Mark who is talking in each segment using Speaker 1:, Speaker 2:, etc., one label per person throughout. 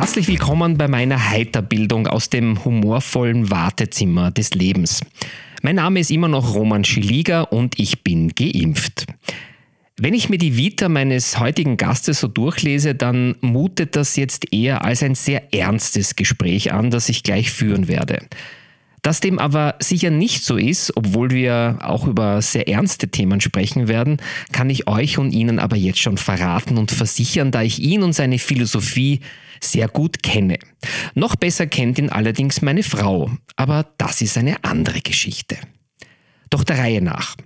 Speaker 1: Herzlich willkommen bei meiner Heiterbildung aus dem humorvollen Wartezimmer des Lebens. Mein Name ist immer noch Roman Schiliga und ich bin geimpft. Wenn ich mir die Vita meines heutigen Gastes so durchlese, dann mutet das jetzt eher als ein sehr ernstes Gespräch an, das ich gleich führen werde. Dass dem aber sicher nicht so ist, obwohl wir auch über sehr ernste Themen sprechen werden, kann ich euch und Ihnen aber jetzt schon verraten und versichern, da ich ihn und seine Philosophie sehr gut kenne. Noch besser kennt ihn allerdings meine Frau, aber das ist eine andere Geschichte. Doch der Reihe nach.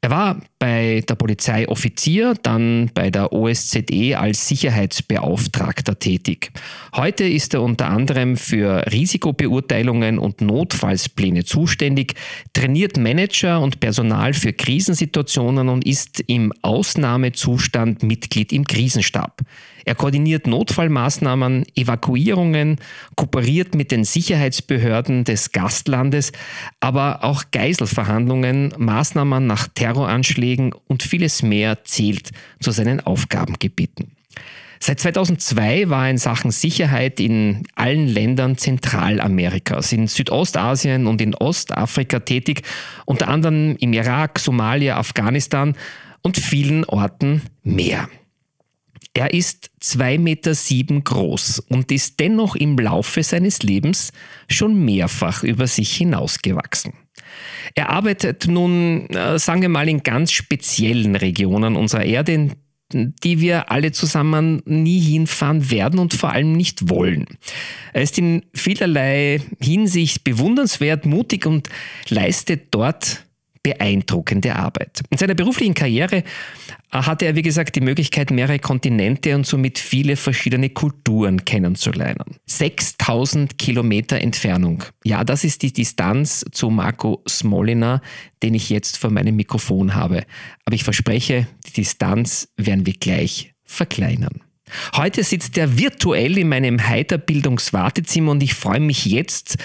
Speaker 1: Er war bei der Polizei Offizier, dann bei der OSZE als Sicherheitsbeauftragter tätig. Heute ist er unter anderem für Risikobeurteilungen und Notfallspläne zuständig, trainiert Manager und Personal für Krisensituationen und ist im Ausnahmezustand Mitglied im Krisenstab. Er koordiniert Notfallmaßnahmen, Evakuierungen, kooperiert mit den Sicherheitsbehörden des Gastlandes, aber auch Geiselverhandlungen, Maßnahmen nach Terroranschlägen und vieles mehr zählt zu seinen Aufgabengebieten. Seit 2002 war er in Sachen Sicherheit in allen Ländern Zentralamerikas, in Südostasien und in Ostafrika tätig, unter anderem im Irak, Somalia, Afghanistan und vielen Orten mehr. Er ist 2,7 Meter sieben groß und ist dennoch im Laufe seines Lebens schon mehrfach über sich hinausgewachsen. Er arbeitet nun, äh, sagen wir mal, in ganz speziellen Regionen unserer Erde, die wir alle zusammen nie hinfahren werden und vor allem nicht wollen. Er ist in vielerlei Hinsicht bewundernswert, mutig und leistet dort beeindruckende Arbeit. In seiner beruflichen Karriere äh, hatte er, wie gesagt, die Möglichkeit, mehrere Kontinente und somit viele verschiedene Kulturen kennenzulernen. 6000 Kilometer Entfernung. Ja, das ist die Distanz zu Marco Smolina, den ich jetzt vor meinem Mikrofon habe. Aber ich verspreche, die Distanz werden wir gleich verkleinern. Heute sitzt er virtuell in meinem Heiterbildungswartezimmer und ich freue mich jetzt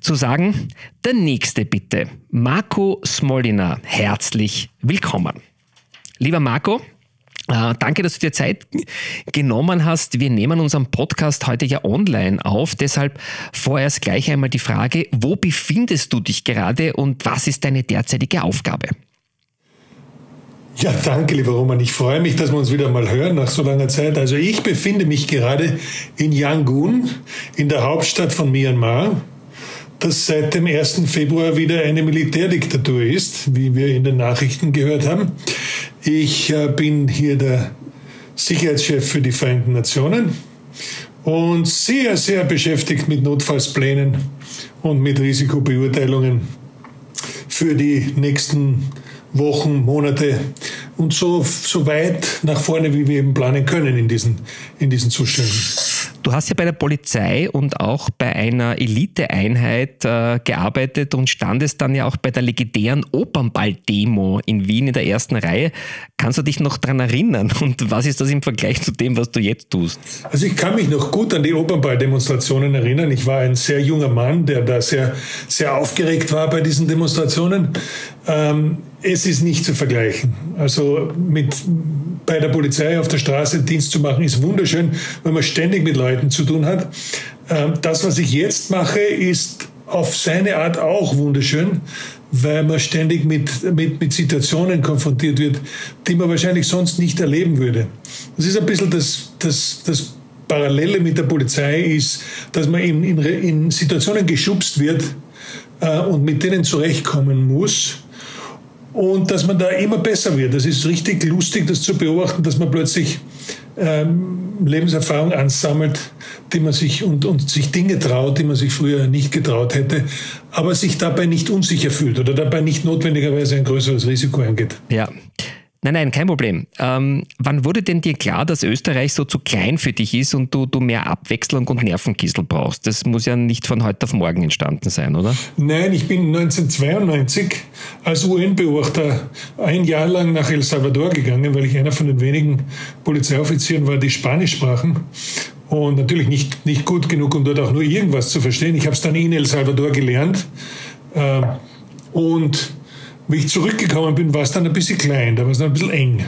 Speaker 1: zu sagen, der nächste bitte, Marco Smolina, herzlich willkommen. Lieber Marco, äh, danke, dass du dir Zeit genommen hast. Wir nehmen unseren Podcast heute ja online auf. Deshalb vorerst gleich einmal die Frage, wo befindest du dich gerade und was ist deine derzeitige Aufgabe?
Speaker 2: Ja, danke, lieber Roman. Ich freue mich, dass wir uns wieder mal hören nach so langer Zeit. Also ich befinde mich gerade in Yangon, in der Hauptstadt von Myanmar, das seit dem 1. Februar wieder eine Militärdiktatur ist, wie wir in den Nachrichten gehört haben. Ich äh, bin hier der Sicherheitschef für die Vereinten Nationen und sehr, sehr beschäftigt mit Notfallsplänen und mit Risikobeurteilungen für die nächsten Wochen, Monate und so, so weit nach vorne, wie wir eben planen können in diesen, in diesen Zuständen.
Speaker 1: Du hast ja bei der Polizei und auch bei einer Eliteeinheit äh, gearbeitet und standest dann ja auch bei der legendären Opernball-Demo in Wien in der ersten Reihe. Kannst du dich noch daran erinnern und was ist das im Vergleich zu dem, was du jetzt tust?
Speaker 2: Also ich kann mich noch gut an die Opernball-Demonstrationen erinnern. Ich war ein sehr junger Mann, der da sehr, sehr aufgeregt war bei diesen Demonstrationen. Ähm, es ist nicht zu vergleichen. Also mit bei der Polizei auf der Straße Dienst zu machen, ist wunderschön, wenn man ständig mit Leuten zu tun hat. Ähm, das, was ich jetzt mache, ist auf seine Art auch wunderschön, weil man ständig mit, mit, mit Situationen konfrontiert wird, die man wahrscheinlich sonst nicht erleben würde. Das ist ein bisschen das, das, das Parallele mit der Polizei ist, dass man in, in, in Situationen geschubst wird äh, und mit denen zurechtkommen muss und dass man da immer besser wird. Das ist richtig lustig, das zu beobachten, dass man plötzlich ähm, Lebenserfahrung ansammelt, die man sich und, und sich Dinge traut, die man sich früher nicht getraut hätte, aber sich dabei nicht unsicher fühlt oder dabei nicht notwendigerweise ein größeres Risiko eingeht.
Speaker 1: Ja. Nein, nein, kein Problem. Ähm, wann wurde denn dir klar, dass Österreich so zu klein für dich ist und du, du mehr Abwechslung und Nervenkissel brauchst? Das muss ja nicht von heute auf morgen entstanden sein, oder?
Speaker 2: Nein, ich bin 1992 als UN-Beobachter ein Jahr lang nach El Salvador gegangen, weil ich einer von den wenigen Polizeioffizieren war, die Spanisch sprachen. Und natürlich nicht, nicht gut genug, um dort auch nur irgendwas zu verstehen. Ich habe es dann in El Salvador gelernt. Äh, und wie ich zurückgekommen bin, war es dann ein bisschen klein, da war es dann ein bisschen eng.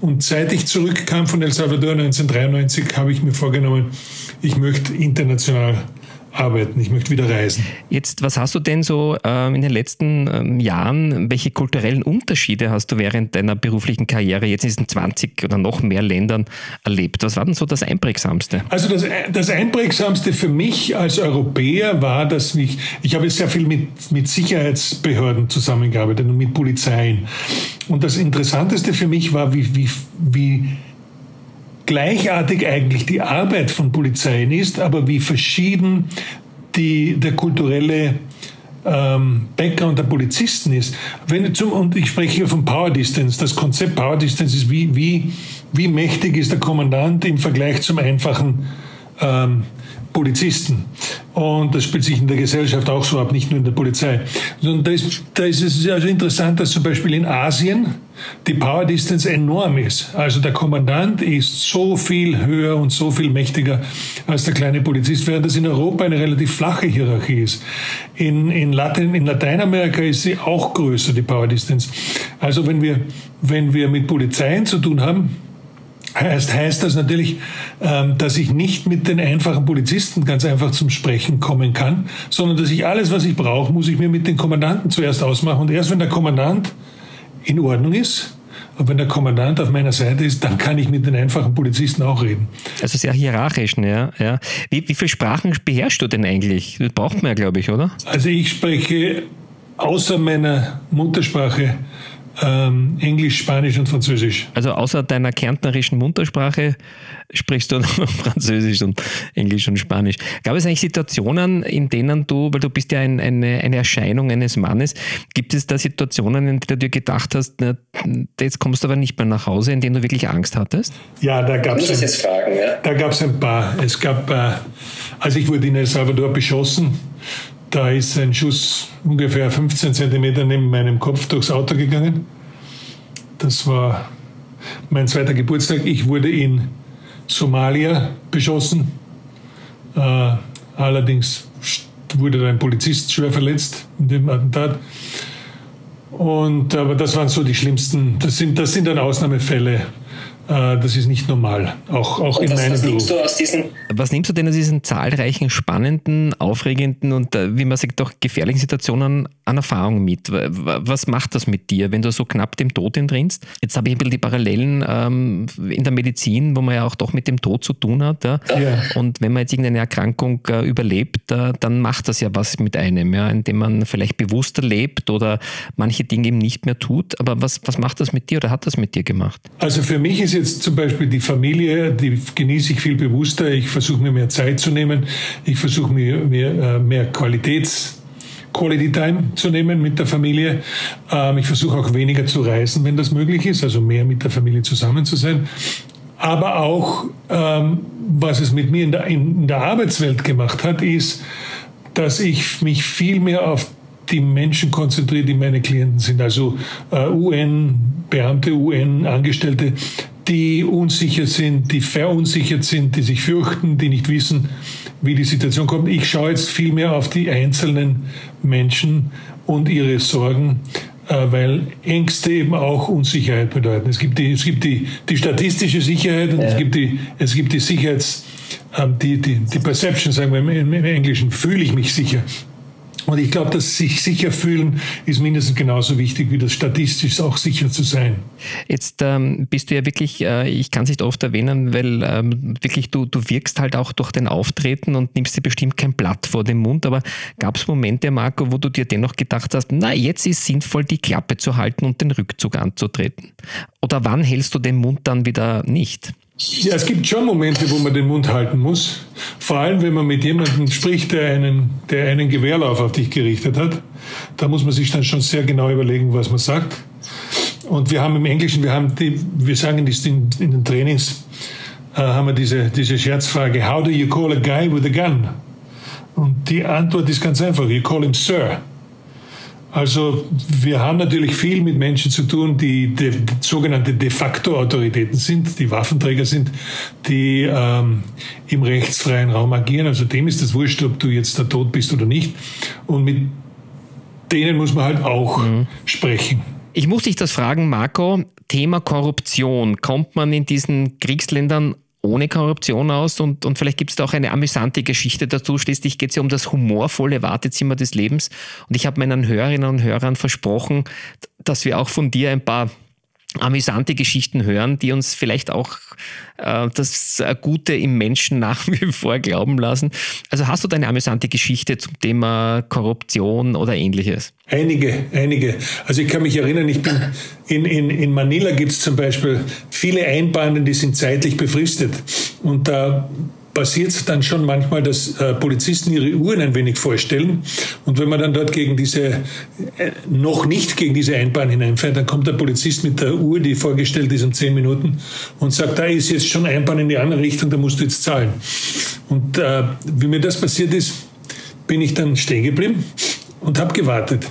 Speaker 2: Und seit ich zurückkam von El Salvador 1993, habe ich mir vorgenommen, ich möchte international arbeiten, ich möchte wieder reisen.
Speaker 1: Jetzt, was hast du denn so ähm, in den letzten ähm, Jahren, welche kulturellen Unterschiede hast du während deiner beruflichen Karriere jetzt in diesen 20 oder noch mehr Ländern erlebt? Was war denn so das Einprägsamste?
Speaker 2: Also das, das Einprägsamste für mich als Europäer war, dass ich, ich habe sehr viel mit, mit Sicherheitsbehörden zusammengearbeitet und mit Polizeien. Und das Interessanteste für mich war, wie, wie, wie gleichartig eigentlich die Arbeit von Polizeien ist, aber wie verschieden die, der kulturelle ähm, Background der Polizisten ist. Wenn zum, und ich spreche hier von Power Distance. Das Konzept Power Distance ist, wie, wie, wie mächtig ist der Kommandant im Vergleich zum einfachen ähm, Polizisten. Und das spielt sich in der Gesellschaft auch so ab, nicht nur in der Polizei. Und da ist, da ist es also interessant, dass zum Beispiel in Asien die Power Distance enorm ist. Also der Kommandant ist so viel höher und so viel mächtiger als der kleine Polizist, während das in Europa eine relativ flache Hierarchie ist. In, in, Latin, in Lateinamerika ist sie auch größer, die Power Distance. Also wenn wir, wenn wir mit Polizeien zu tun haben, heißt, heißt das natürlich, ähm, dass ich nicht mit den einfachen Polizisten ganz einfach zum Sprechen kommen kann, sondern dass ich alles, was ich brauche, muss ich mir mit den Kommandanten zuerst ausmachen. Und erst wenn der Kommandant in Ordnung ist, und wenn der Kommandant auf meiner Seite ist, dann kann ich mit den einfachen Polizisten auch reden.
Speaker 1: Also sehr hierarchisch, ne? ja. Wie, wie viele Sprachen beherrschst du denn eigentlich? Das braucht man ja, glaube ich, oder?
Speaker 2: Also ich spreche außer meiner Muttersprache ähm, Englisch, Spanisch und Französisch.
Speaker 1: Also außer deiner kärntnerischen Muttersprache sprichst du noch Französisch und Englisch und Spanisch. Gab es eigentlich Situationen, in denen du, weil du bist ja ein, eine, eine Erscheinung eines Mannes, gibt es da Situationen, in denen du dir gedacht hast, na, jetzt kommst du aber nicht mehr nach Hause, in denen du wirklich Angst hattest?
Speaker 2: Ja, da gab es ein, ja? Da gab es ein paar. Es gab, äh, als ich wurde in El Salvador beschossen, da ist ein Schuss ungefähr 15 Zentimeter neben meinem Kopf durchs Auto gegangen. Das war mein zweiter Geburtstag. Ich wurde in Somalia beschossen. Äh, allerdings wurde ein Polizist schwer verletzt in dem Attentat. Und, aber das waren so die schlimmsten, das sind, das sind dann Ausnahmefälle. Äh, das ist nicht normal, auch, auch in meinem Beruf.
Speaker 1: was nimmst du denn aus diesen zahlreichen spannenden, aufregenden und, äh, wie man sagt, auch gefährlichen Situationen an Erfahrung mit? Was macht das mit dir, wenn du so knapp dem Tod entrinnst? Jetzt habe ich ein bisschen die Parallelen ähm, in der Medizin, wo man ja auch doch mit dem Tod zu tun hat. Ja? Ja. Und wenn man jetzt irgendeine Erkrankung äh, überlebt, äh, dann macht das ja was mit einem, ja? indem man vielleicht bewusster lebt oder manche Dinge eben nicht mehr tut. Aber was, was macht das mit dir oder hat das mit dir gemacht?
Speaker 2: Also für mich ist jetzt zum Beispiel die Familie, die genieße ich viel bewusster. Ich versuche mir mehr Zeit zu nehmen. Ich versuche mir, mir äh, mehr Qualitäts Quality Time zu nehmen mit der Familie. Ähm, ich versuche auch weniger zu reisen, wenn das möglich ist, also mehr mit der Familie zusammen zu sein. Aber auch, ähm, was es mit mir in der, in der Arbeitswelt gemacht hat, ist, dass ich mich viel mehr auf die Menschen konzentriere, die meine Klienten sind, also äh, UN-Beamte, UN-Angestellte, die unsicher sind, die verunsichert sind, die sich fürchten, die nicht wissen, wie die Situation kommt. Ich schaue jetzt viel mehr auf die einzelnen Menschen und ihre Sorgen, äh, weil Ängste eben auch Unsicherheit bedeuten. Es gibt die, es gibt die, die statistische Sicherheit und ja. es gibt die, es gibt die Sicherheits, ähm, die, die, die Perception, sagen wir im, im Englischen, fühle ich mich sicher. Und ich glaube, das sich sicher fühlen ist mindestens genauso wichtig wie das statistisch auch sicher zu sein.
Speaker 1: Jetzt ähm, bist du ja wirklich, äh, ich kann es nicht oft erwähnen, weil ähm, wirklich du, du wirkst halt auch durch dein Auftreten und nimmst dir bestimmt kein Blatt vor den Mund. Aber gab es Momente, Marco, wo du dir dennoch gedacht hast, na, jetzt ist sinnvoll, die Klappe zu halten und den Rückzug anzutreten? Oder wann hältst du den Mund dann wieder nicht?
Speaker 2: Ja, es gibt schon Momente, wo man den Mund halten muss. Vor allem, wenn man mit jemandem spricht, der einen, der einen Gewehrlauf auf dich gerichtet hat. Da muss man sich dann schon sehr genau überlegen, was man sagt. Und wir haben im Englischen, wir haben die, wir sagen das in, in den Trainings, äh, haben wir diese, diese Scherzfrage, how do you call a guy with a gun? Und die Antwort ist ganz einfach, you call him Sir. Also wir haben natürlich viel mit Menschen zu tun, die de, sogenannte de facto Autoritäten sind, die Waffenträger sind, die ähm, im rechtsfreien Raum agieren. Also dem ist es wurscht, ob du jetzt da tot bist oder nicht. Und mit denen muss man halt auch mhm. sprechen.
Speaker 1: Ich muss dich das fragen, Marco. Thema Korruption. Kommt man in diesen Kriegsländern ohne Korruption aus und, und vielleicht gibt es da auch eine amüsante Geschichte dazu. Schließlich geht es ja um das humorvolle Wartezimmer des Lebens und ich habe meinen Hörerinnen und Hörern versprochen, dass wir auch von dir ein paar amüsante Geschichten hören, die uns vielleicht auch äh, das Gute im Menschen nach wie vor glauben lassen. Also hast du da eine amüsante Geschichte zum Thema Korruption oder ähnliches?
Speaker 2: Einige, einige. Also ich kann mich erinnern, ich bin in, in, in Manila gibt es zum Beispiel viele Einbahnen, die sind zeitlich befristet. Und da passiert es dann schon manchmal, dass äh, Polizisten ihre Uhren ein wenig vorstellen. Und wenn man dann dort gegen diese, äh, noch nicht gegen diese Einbahn hineinfährt, dann kommt der Polizist mit der Uhr, die vorgestellt ist, um zehn Minuten und sagt, da ist jetzt schon Einbahn in die andere Richtung, da musst du jetzt zahlen. Und äh, wie mir das passiert ist, bin ich dann stehen geblieben und habe gewartet.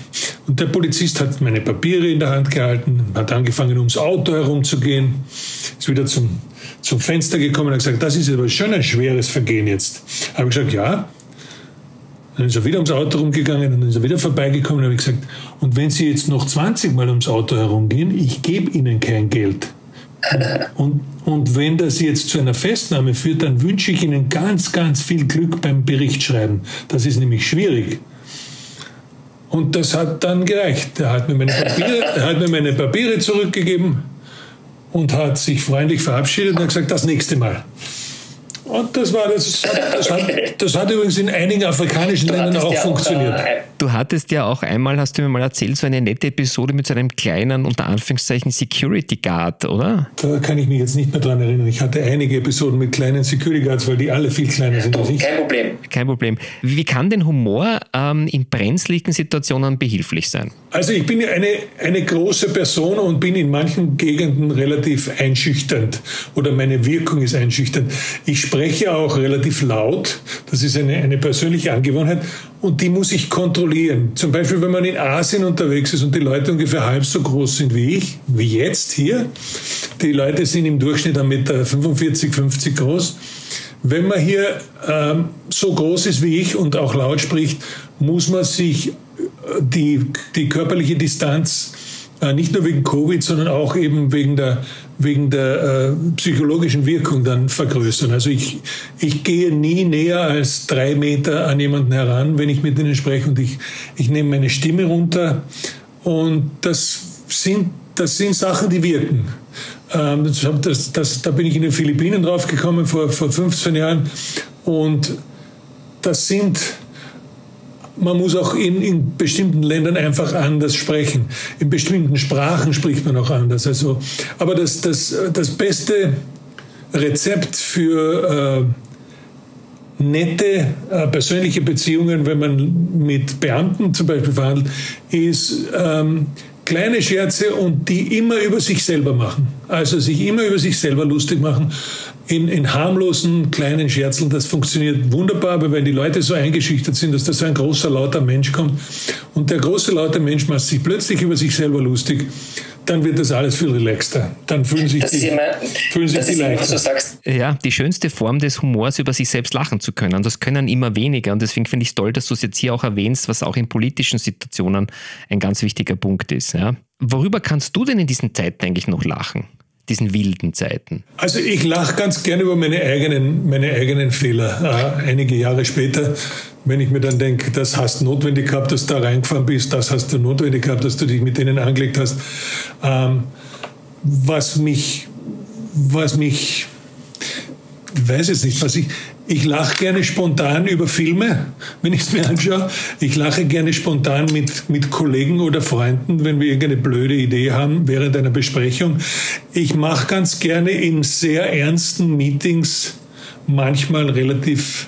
Speaker 2: Und der Polizist hat meine Papiere in der Hand gehalten, hat angefangen, ums Auto herumzugehen, ist wieder zum zum Fenster gekommen und hat gesagt, das ist aber schon ein schweres Vergehen jetzt. Habe ich gesagt, ja. Dann ist er wieder ums Auto rumgegangen und dann ist er wieder vorbeigekommen und habe ich gesagt, und wenn Sie jetzt noch 20 Mal ums Auto herumgehen, ich gebe Ihnen kein Geld. Und, und wenn das jetzt zu einer Festnahme führt, dann wünsche ich Ihnen ganz, ganz viel Glück beim Berichtschreiben. Das ist nämlich schwierig. Und das hat dann gereicht. Er hat mir meine Papiere, er hat mir meine Papiere zurückgegeben und hat sich freundlich verabschiedet und hat gesagt, das nächste Mal. Und das war das, das hat, das hat übrigens in einigen afrikanischen Ländern auch funktioniert.
Speaker 1: Du hattest ja auch einmal, hast du mir mal erzählt, so eine nette Episode mit so einem kleinen, unter Anführungszeichen, Security Guard, oder?
Speaker 2: Da kann ich mich jetzt nicht mehr dran erinnern. Ich hatte einige Episoden mit kleinen Security Guards, weil die alle viel kleiner sind als ich.
Speaker 1: Kein Problem. Kein Problem. Wie kann denn Humor ähm, in brenzligen Situationen behilflich sein?
Speaker 2: Also ich bin ja eine, eine große Person und bin in manchen Gegenden relativ einschüchternd oder meine Wirkung ist einschüchternd. Ich spreche auch relativ laut. Das ist eine, eine persönliche Angewohnheit und die muss ich kontrollieren. Zum Beispiel, wenn man in Asien unterwegs ist und die Leute ungefähr halb so groß sind wie ich, wie jetzt hier. Die Leute sind im Durchschnitt 1,45 Meter 50 groß. Wenn man hier ähm, so groß ist wie ich und auch laut spricht, muss man sich äh, die, die körperliche Distanz äh, nicht nur wegen Covid, sondern auch eben wegen der wegen der äh, psychologischen Wirkung dann vergrößern. Also ich, ich gehe nie näher als drei Meter an jemanden heran, wenn ich mit ihnen spreche und ich, ich nehme meine Stimme runter und das sind, das sind Sachen, die wirken. Ähm, das, das, da bin ich in den Philippinen draufgekommen vor, vor 15 Jahren und das sind man muss auch in, in bestimmten Ländern einfach anders sprechen. In bestimmten Sprachen spricht man auch anders. Also, aber das, das, das beste Rezept für äh, nette äh, persönliche Beziehungen, wenn man mit Beamten zum Beispiel verhandelt, ist ähm, kleine Scherze und die immer über sich selber machen. Also sich immer über sich selber lustig machen in, in harmlosen kleinen Scherzeln, das funktioniert wunderbar, aber wenn die Leute so eingeschüchtert sind, dass da so ein großer, lauter Mensch kommt und der große, laute Mensch macht sich plötzlich über sich selber lustig, dann wird das alles viel relaxter. Dann fühlen sich das die, immer, fühlen sich die leichter.
Speaker 1: Ja, die schönste Form des Humors, über sich selbst lachen zu können. Das können immer weniger. Und deswegen finde ich es toll, dass du es jetzt hier auch erwähnst, was auch in politischen Situationen ein ganz wichtiger Punkt ist. Ja. Worüber kannst du denn in diesen Zeiten eigentlich noch lachen? Diesen wilden Zeiten?
Speaker 2: Also ich lache ganz gerne über meine eigenen, meine eigenen Fehler. Äh, einige Jahre später, wenn ich mir dann denke, das hast du notwendig gehabt, dass du da reingefahren bist, das hast du notwendig gehabt, dass du dich mit denen angelegt hast. Ähm, was mich, was mich, ich weiß jetzt nicht, was ich, ich lache gerne spontan über Filme, wenn ich es mir anschaue. Ich lache gerne spontan mit, mit Kollegen oder Freunden, wenn wir irgendeine blöde Idee haben während einer Besprechung. Ich mache ganz gerne in sehr ernsten Meetings manchmal relativ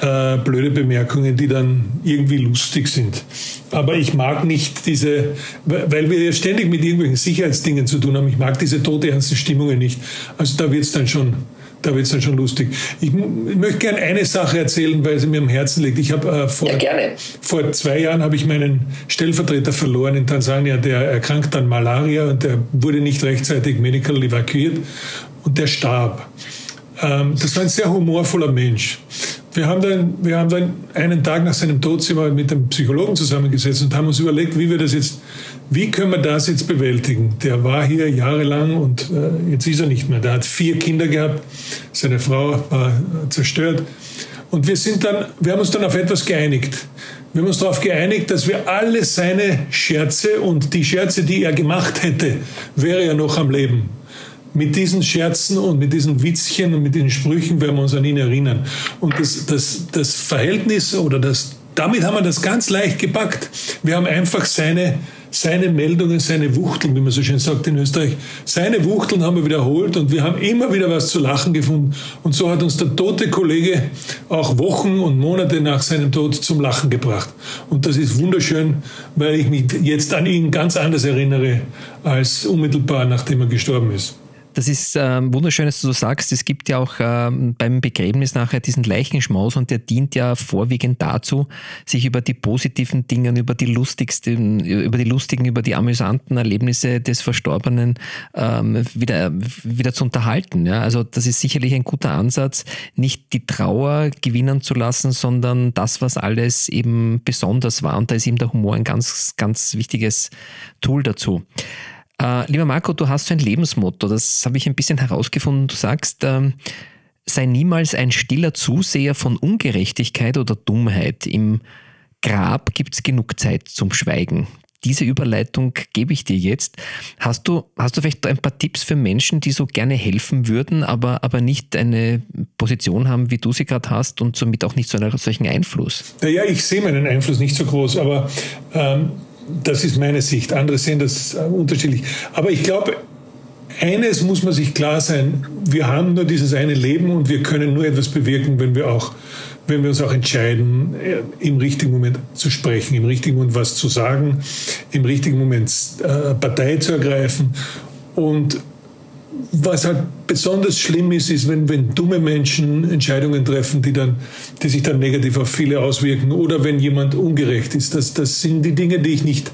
Speaker 2: äh, blöde Bemerkungen, die dann irgendwie lustig sind. Aber ich mag nicht diese, weil wir ja ständig mit irgendwelchen Sicherheitsdingen zu tun haben, ich mag diese todernsten Stimmungen nicht. Also da wird es dann schon da wird es dann schon lustig. Ich, ich möchte gerne eine Sache erzählen, weil sie mir am Herzen liegt. Ich habe äh, vor, ja, vor zwei Jahren habe ich meinen Stellvertreter verloren in Tansania, der erkrankt an Malaria und der wurde nicht rechtzeitig medical evakuiert und der starb. Ähm, das war ein sehr humorvoller Mensch. Wir haben, dann, wir haben dann einen Tag nach seinem Tod sind wir mit dem Psychologen zusammengesetzt und haben uns überlegt, wie wir das jetzt, wie können wir das jetzt bewältigen? Der war hier jahrelang und äh, jetzt ist er nicht mehr. Der hat vier Kinder gehabt, seine Frau war zerstört. Und wir sind dann, wir haben uns dann auf etwas geeinigt. Wir haben uns darauf geeinigt, dass wir alle seine Scherze und die Scherze, die er gemacht hätte, wäre er noch am Leben mit diesen Scherzen und mit diesen Witzchen und mit diesen Sprüchen werden wir uns an ihn erinnern. Und das, das, das Verhältnis oder das, damit haben wir das ganz leicht gepackt. Wir haben einfach seine, seine Meldungen, seine Wuchteln, wie man so schön sagt in Österreich, seine Wuchteln haben wir wiederholt und wir haben immer wieder was zu lachen gefunden. Und so hat uns der tote Kollege auch Wochen und Monate nach seinem Tod zum Lachen gebracht. Und das ist wunderschön, weil ich mich jetzt an ihn ganz anders erinnere als unmittelbar nachdem er gestorben ist.
Speaker 1: Das ist ähm, wunderschön, dass du so sagst. Es gibt ja auch ähm, beim Begräbnis nachher diesen Leichenschmaus und der dient ja vorwiegend dazu, sich über die positiven Dinge, über die lustigsten, über die lustigen, über die amüsanten Erlebnisse des Verstorbenen ähm, wieder, wieder zu unterhalten. Ja? Also das ist sicherlich ein guter Ansatz, nicht die Trauer gewinnen zu lassen, sondern das, was alles eben besonders war. Und da ist eben der Humor ein ganz, ganz wichtiges Tool dazu. Äh, lieber Marco, du hast so ein Lebensmotto, das habe ich ein bisschen herausgefunden. Du sagst, ähm, sei niemals ein stiller Zuseher von Ungerechtigkeit oder Dummheit. Im Grab gibt es genug Zeit zum Schweigen. Diese Überleitung gebe ich dir jetzt. Hast du, hast du vielleicht ein paar Tipps für Menschen, die so gerne helfen würden, aber, aber nicht eine Position haben, wie du sie gerade hast und somit auch nicht so einen solchen Einfluss?
Speaker 2: Ja, ich sehe meinen Einfluss nicht so groß, aber ähm, das ist meine Sicht. Andere sehen das äh, unterschiedlich. Aber ich glaube, eines muss man sich klar sein, wir haben nur dieses eine Leben und wir können nur etwas bewirken, wenn wir auch wenn wir uns auch entscheiden, äh, im richtigen Moment zu sprechen, im richtigen Moment was zu sagen, im richtigen Moment äh, Partei zu ergreifen und was halt besonders schlimm ist, ist, wenn, wenn dumme Menschen Entscheidungen treffen, die, dann, die sich dann negativ auf viele auswirken oder wenn jemand ungerecht ist. Das, das sind die Dinge, die ich nicht,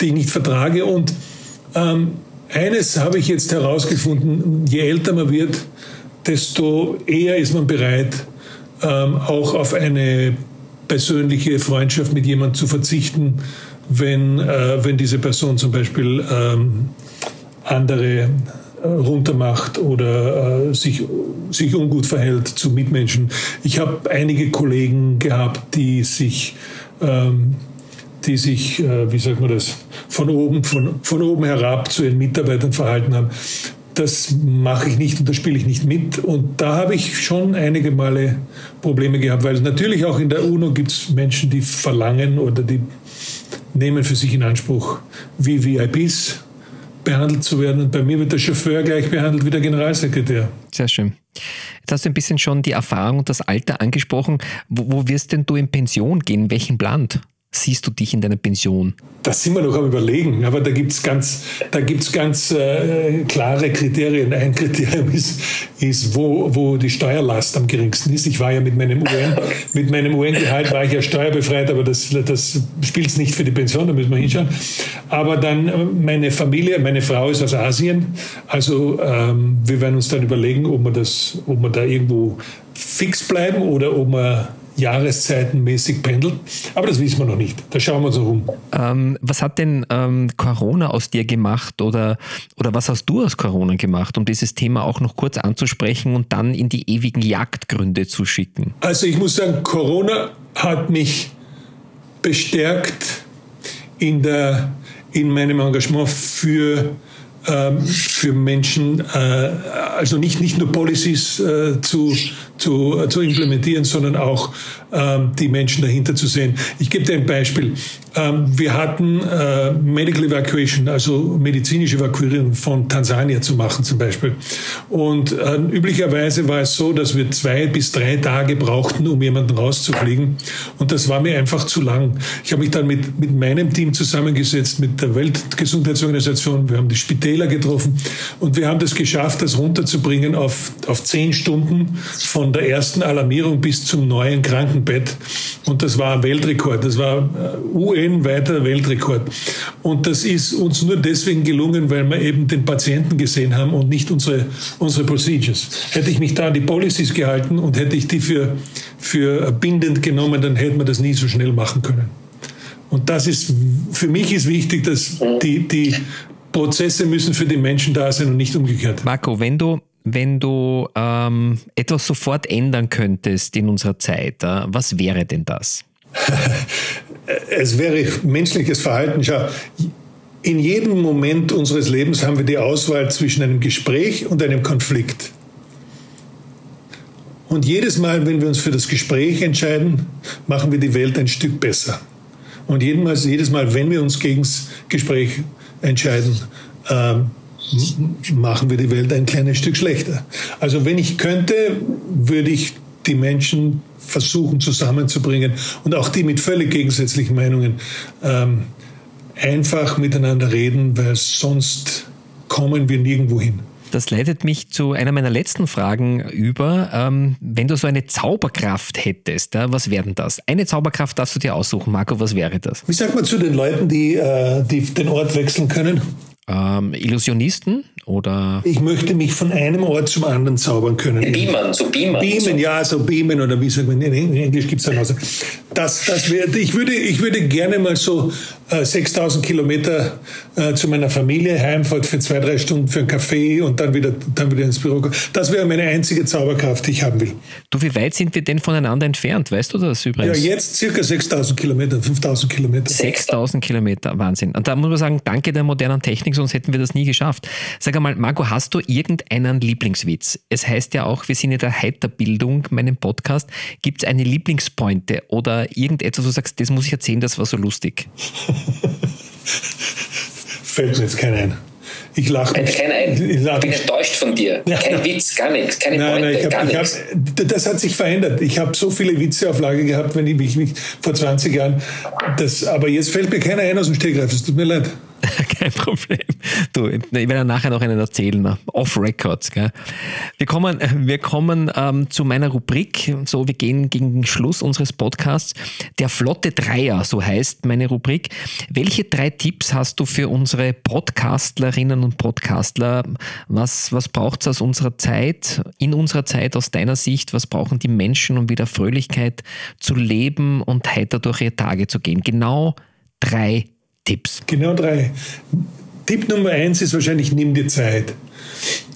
Speaker 2: die ich nicht vertrage. Und ähm, eines habe ich jetzt herausgefunden, je älter man wird, desto eher ist man bereit, ähm, auch auf eine persönliche Freundschaft mit jemandem zu verzichten, wenn, äh, wenn diese Person zum Beispiel ähm, andere runtermacht oder äh, sich, sich ungut verhält zu Mitmenschen. Ich habe einige Kollegen gehabt, die sich, ähm, die sich, äh, wie sagt man das, von oben, von, von oben herab zu ihren Mitarbeitern verhalten haben. Das mache ich nicht und das spiele ich nicht mit. Und da habe ich schon einige Male Probleme gehabt, weil natürlich auch in der UNO gibt es Menschen, die verlangen oder die nehmen für sich in Anspruch, wie VIPs behandelt zu werden. Und bei mir wird der Chauffeur gleich behandelt wie der Generalsekretär.
Speaker 1: Sehr schön. Jetzt hast du ein bisschen schon die Erfahrung und das Alter angesprochen. Wo, wo wirst denn du in Pension gehen? In welchem Land? Siehst du dich in deiner Pension?
Speaker 2: Das sind wir noch am Überlegen, aber da gibt es ganz, da gibt's ganz äh, klare Kriterien. Ein Kriterium ist, ist wo, wo die Steuerlast am geringsten ist. Ich war ja mit meinem UN, mit meinem UN-Gehalt war ich ja steuerbefreit, aber das, das spielt es nicht für die Pension, da müssen wir hinschauen. Aber dann äh, meine Familie, meine Frau ist aus Asien, also ähm, wir werden uns dann überlegen, ob wir, das, ob wir da irgendwo fix bleiben oder ob wir jahreszeitenmäßig pendelt. Aber das wissen wir noch nicht. Da schauen wir uns noch um.
Speaker 1: Ähm, was hat denn ähm, Corona aus dir gemacht oder, oder was hast du aus Corona gemacht, um dieses Thema auch noch kurz anzusprechen und dann in die ewigen Jagdgründe zu schicken?
Speaker 2: Also ich muss sagen, Corona hat mich bestärkt in, der, in meinem Engagement für für Menschen, äh, also nicht, nicht nur Policies äh, zu, zu, zu implementieren, sondern auch ähm, die Menschen dahinter zu sehen. Ich gebe dir ein Beispiel. Ähm, wir hatten äh, Medical Evacuation, also medizinische Evakuierung von Tansania zu machen zum Beispiel. Und äh, üblicherweise war es so, dass wir zwei bis drei Tage brauchten, um jemanden rauszufliegen. Und das war mir einfach zu lang. Ich habe mich dann mit, mit meinem Team zusammengesetzt, mit der Weltgesundheitsorganisation. Wir haben die Spitäler getroffen und wir haben das geschafft, das runterzubringen auf, auf zehn Stunden von der ersten Alarmierung bis zum neuen Krankenbett. Und das war ein Weltrekord. Das war äh, UN-weiter Weltrekord. Und das ist uns nur deswegen gelungen, weil wir eben den Patienten gesehen haben und nicht unsere, unsere Procedures. Hätte ich mich da an die Policies gehalten und hätte ich die für, für bindend genommen, dann hätten wir das nie so schnell machen können. Und das ist, für mich ist wichtig, dass die, die Prozesse müssen für die Menschen da sein und nicht umgekehrt.
Speaker 1: Marco, wenn du wenn du ähm, etwas sofort ändern könntest in unserer Zeit, äh, was wäre denn das?
Speaker 2: es wäre menschliches Verhalten. Schau, in jedem Moment unseres Lebens haben wir die Auswahl zwischen einem Gespräch und einem Konflikt. Und jedes Mal, wenn wir uns für das Gespräch entscheiden, machen wir die Welt ein Stück besser. Und jedes Mal, wenn wir uns gegen das Gespräch entscheiden, ähm, machen wir die Welt ein kleines Stück schlechter. Also wenn ich könnte, würde ich die Menschen versuchen zusammenzubringen und auch die mit völlig gegensätzlichen Meinungen ähm, einfach miteinander reden, weil sonst kommen wir nirgendwo hin.
Speaker 1: Das leitet mich zu einer meiner letzten Fragen über. Ähm, wenn du so eine Zauberkraft hättest, ja, was wäre denn das? Eine Zauberkraft darfst du dir aussuchen, Marco, was wäre das?
Speaker 2: Wie sagt man zu den Leuten, die, äh, die den Ort wechseln können?
Speaker 1: Ähm, Illusionisten oder?
Speaker 2: Ich möchte mich von einem Ort zum anderen zaubern können.
Speaker 3: Beamen, so Beamen.
Speaker 2: Beamen, ja, so Beamen oder wie sagt man, in Englisch gibt es dann also. Das, das wär, ich, würde, ich würde gerne mal so äh, 6000 Kilometer äh, zu meiner Familie heimfahren für zwei, drei Stunden für einen Kaffee und dann wieder, dann wieder ins Büro. Das wäre meine einzige Zauberkraft, die ich haben will.
Speaker 1: Du, wie weit sind wir denn voneinander entfernt? Weißt du das übrigens?
Speaker 2: Ja, jetzt circa 6000 Kilometer, 5000 Kilometer.
Speaker 1: 6000 Kilometer, Wahnsinn. Und da muss man sagen, danke der modernen Technik, sonst hätten wir das nie geschafft. Sag einmal, Marco, hast du irgendeinen Lieblingswitz? Es heißt ja auch, wir sind in der Heiterbildung, meinem Podcast. Gibt es eine Lieblingspointe oder irgendetwas, wo du sagst, das muss ich erzählen, das war so lustig?
Speaker 2: Fällt mir jetzt kein ein. Ich lache.
Speaker 3: Fällt kein ein. Ich, ich bin enttäuscht von dir. Ja. Kein Witz, gar nichts, keine nein, Pointe, nein,
Speaker 2: hab,
Speaker 3: gar
Speaker 2: nichts. Hab, das hat sich verändert. Ich habe so viele Witze auf Lager gehabt, wenn ich mich, mich vor 20 Jahren. Das, aber jetzt fällt mir keiner ein aus dem Stegreif. Es tut mir leid.
Speaker 1: Kein Problem. Du, ich werde nachher noch einen erzählen, off Records. Gell? Wir kommen, wir kommen ähm, zu meiner Rubrik. So, wir gehen gegen den Schluss unseres Podcasts. Der Flotte Dreier, so heißt meine Rubrik. Welche drei Tipps hast du für unsere Podcastlerinnen und Podcastler? Was, was braucht es aus unserer Zeit, in unserer Zeit aus deiner Sicht? Was brauchen die Menschen, um wieder Fröhlichkeit zu leben und heiter durch ihre Tage zu gehen? Genau drei Tipps. Tipps?
Speaker 2: Genau drei. Tipp Nummer eins ist wahrscheinlich, nimm dir Zeit.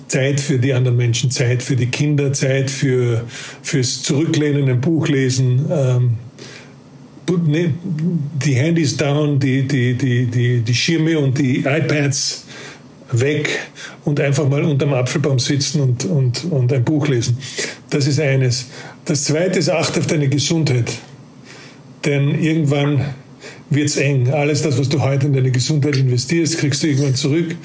Speaker 2: Zeit für die anderen Menschen, Zeit für die Kinder, Zeit für, fürs Zurücklehnen, ein Buch lesen. Ähm, ne, die Handys down, die, die, die, die, die Schirme und die iPads weg und einfach mal unterm Apfelbaum sitzen und, und, und ein Buch lesen. Das ist eines. Das zweite ist, achte auf deine Gesundheit. Denn irgendwann wird es eng. Alles das, was du heute in deine Gesundheit investierst, kriegst du irgendwann zurück.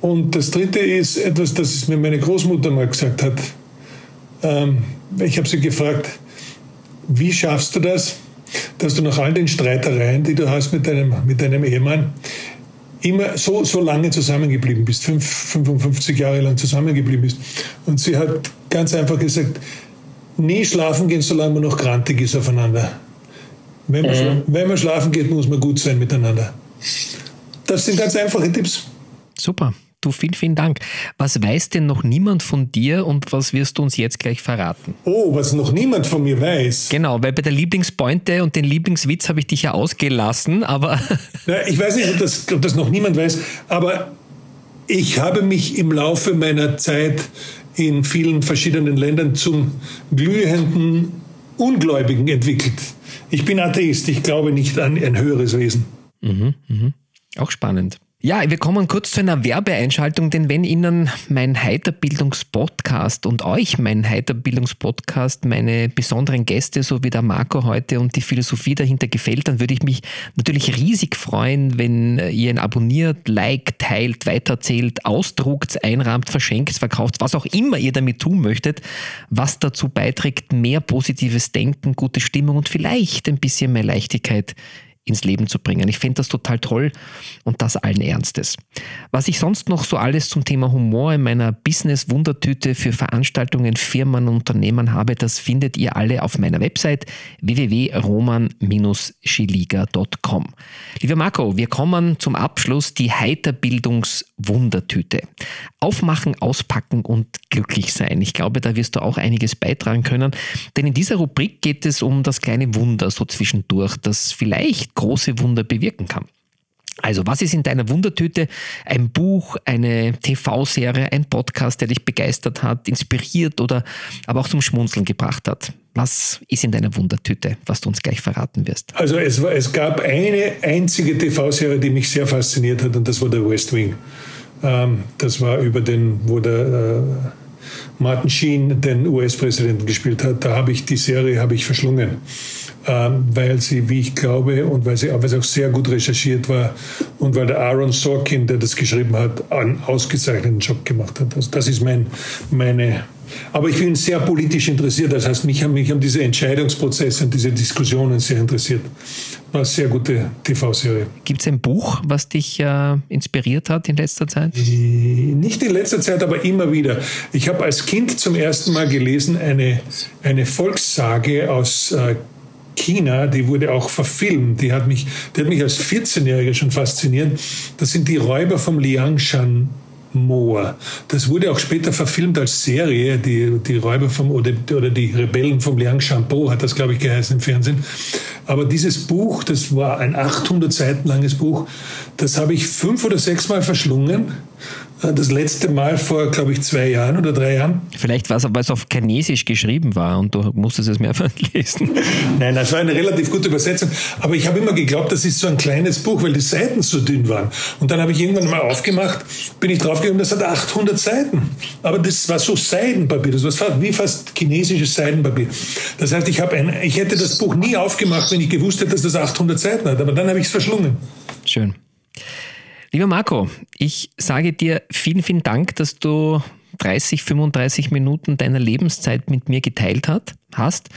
Speaker 2: Und das Dritte ist etwas, das mir meine Großmutter mal gesagt hat. Ähm, ich habe sie gefragt, wie schaffst du das, dass du nach all den Streitereien, die du hast mit deinem, mit deinem Ehemann, immer so, so lange zusammengeblieben bist, fünf, 55 Jahre lang zusammengeblieben bist. Und sie hat ganz einfach gesagt, nie schlafen gehen, solange man noch grantig ist aufeinander. Wenn man, mhm. wenn man schlafen geht, muss man gut sein miteinander. Das sind ganz einfache Tipps.
Speaker 1: Super. Du, vielen, vielen Dank. Was weiß denn noch niemand von dir und was wirst du uns jetzt gleich verraten?
Speaker 2: Oh, was noch niemand von mir weiß.
Speaker 1: Genau, weil bei der Lieblingspointe und den Lieblingswitz habe ich dich ja ausgelassen, aber.
Speaker 2: Na, ich weiß nicht, ob das, ob das noch niemand weiß, aber ich habe mich im Laufe meiner Zeit in vielen verschiedenen Ländern zum glühenden Ungläubigen entwickelt. Ich bin Atheist, ich glaube nicht an ein höheres Wesen.
Speaker 1: Mhm, mh. Auch spannend. Ja, wir kommen kurz zu einer Werbeeinschaltung, denn wenn Ihnen mein Heiterbildungspodcast und euch mein Heiterbildungspodcast, meine besonderen Gäste, so wie der Marco heute und die Philosophie dahinter gefällt, dann würde ich mich natürlich riesig freuen, wenn ihr ihn abonniert, liked, teilt, weiterzählt, ausdruckt, einrahmt, verschenkt, verkauft, was auch immer ihr damit tun möchtet, was dazu beiträgt, mehr positives Denken, gute Stimmung und vielleicht ein bisschen mehr Leichtigkeit ins Leben zu bringen. Ich finde das total toll und das allen Ernstes. Was ich sonst noch so alles zum Thema Humor in meiner Business-Wundertüte für Veranstaltungen, Firmen und Unternehmen habe, das findet ihr alle auf meiner Website www.roman-schiliga.com. Lieber Marco, wir kommen zum Abschluss die Heiterbildungs-Wundertüte. Aufmachen, auspacken und glücklich sein. Ich glaube, da wirst du auch einiges beitragen können, denn in dieser Rubrik geht es um das kleine Wunder so zwischendurch, das vielleicht große Wunder bewirken kann. Also, was ist in deiner Wundertüte? Ein Buch, eine TV-Serie, ein Podcast, der dich begeistert hat, inspiriert oder aber auch zum Schmunzeln gebracht hat? Was ist in deiner Wundertüte, was du uns gleich verraten wirst?
Speaker 2: Also, es, es gab eine einzige TV-Serie, die mich sehr fasziniert hat, und das war der West Wing. Ähm, das war über den, wo der äh, Martin Sheen den US-Präsidenten gespielt hat. Da habe ich die Serie habe ich verschlungen. Ähm, weil sie, wie ich glaube, und weil sie, weil sie auch sehr gut recherchiert war und weil der Aaron Sorkin, der das geschrieben hat, einen ausgezeichneten Job gemacht hat. Also das ist mein, meine aber ich bin sehr politisch interessiert. Das heißt, mich haben, mich haben diese Entscheidungsprozesse und diese Diskussionen sehr interessiert. War eine sehr gute TV-Serie.
Speaker 1: Gibt es ein Buch, was dich äh, inspiriert hat in letzter Zeit?
Speaker 2: Nicht in letzter Zeit, aber immer wieder. Ich habe als Kind zum ersten Mal gelesen eine, eine Volkssage aus äh, China, die wurde auch verfilmt. Die hat mich, die hat mich als 14-Jähriger schon fasziniert. Das sind die Räuber vom Liangshan Moor. Das wurde auch später verfilmt als Serie, die, die Räuber vom, oder, oder die Rebellen vom Liangshan Po hat das, glaube ich, geheißen im Fernsehen. Aber dieses Buch, das war ein 800 Seiten langes Buch, das habe ich fünf oder sechs Mal verschlungen das letzte Mal vor, glaube ich, zwei Jahren oder drei Jahren.
Speaker 1: Vielleicht war es, weil es auf Chinesisch geschrieben war und du musstest es mehrfach lesen.
Speaker 2: Nein, das war eine relativ gute Übersetzung. Aber ich habe immer geglaubt, das ist so ein kleines Buch, weil die Seiten so dünn waren. Und dann habe ich irgendwann mal aufgemacht, bin ich draufgekommen, das hat 800 Seiten. Aber das war so Seidenpapier, das war wie fast chinesisches Seidenpapier. Das heißt, ich, ein, ich hätte das Buch nie aufgemacht, wenn ich gewusst hätte, dass das 800 Seiten hat. Aber dann habe ich es verschlungen.
Speaker 1: Schön. Lieber Marco, ich sage dir vielen, vielen Dank, dass du 30, 35 Minuten deiner Lebenszeit mit mir geteilt hat, hast.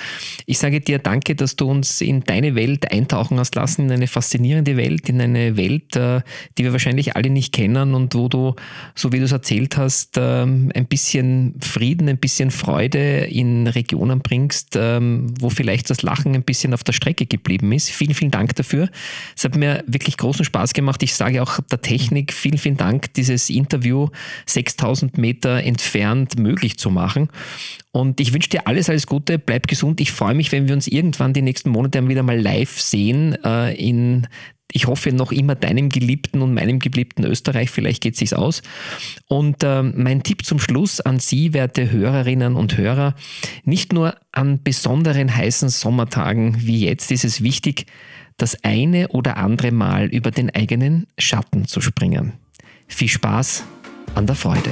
Speaker 1: Ich sage dir danke, dass du uns in deine Welt eintauchen hast lassen, in eine faszinierende Welt, in eine Welt, äh, die wir wahrscheinlich alle nicht kennen und wo du, so wie du es erzählt hast, ähm, ein bisschen Frieden, ein bisschen Freude in Regionen bringst, ähm, wo vielleicht das Lachen ein bisschen auf der Strecke geblieben ist. Vielen, vielen Dank dafür. Es hat mir wirklich großen Spaß gemacht. Ich sage auch der Technik vielen, vielen Dank, dieses Interview 6000 Meter entfernt möglich zu machen. Und ich wünsche dir alles, alles Gute, bleib gesund. Ich freue mich, wenn wir uns irgendwann die nächsten Monate wieder mal live sehen äh, in ich hoffe noch immer deinem geliebten und meinem geliebten Österreich, vielleicht geht es sich aus. Und äh, mein Tipp zum Schluss an Sie, werte Hörerinnen und Hörer, nicht nur an besonderen heißen Sommertagen wie jetzt ist es wichtig, das eine oder andere Mal über den eigenen Schatten zu springen. Viel Spaß an der Freude.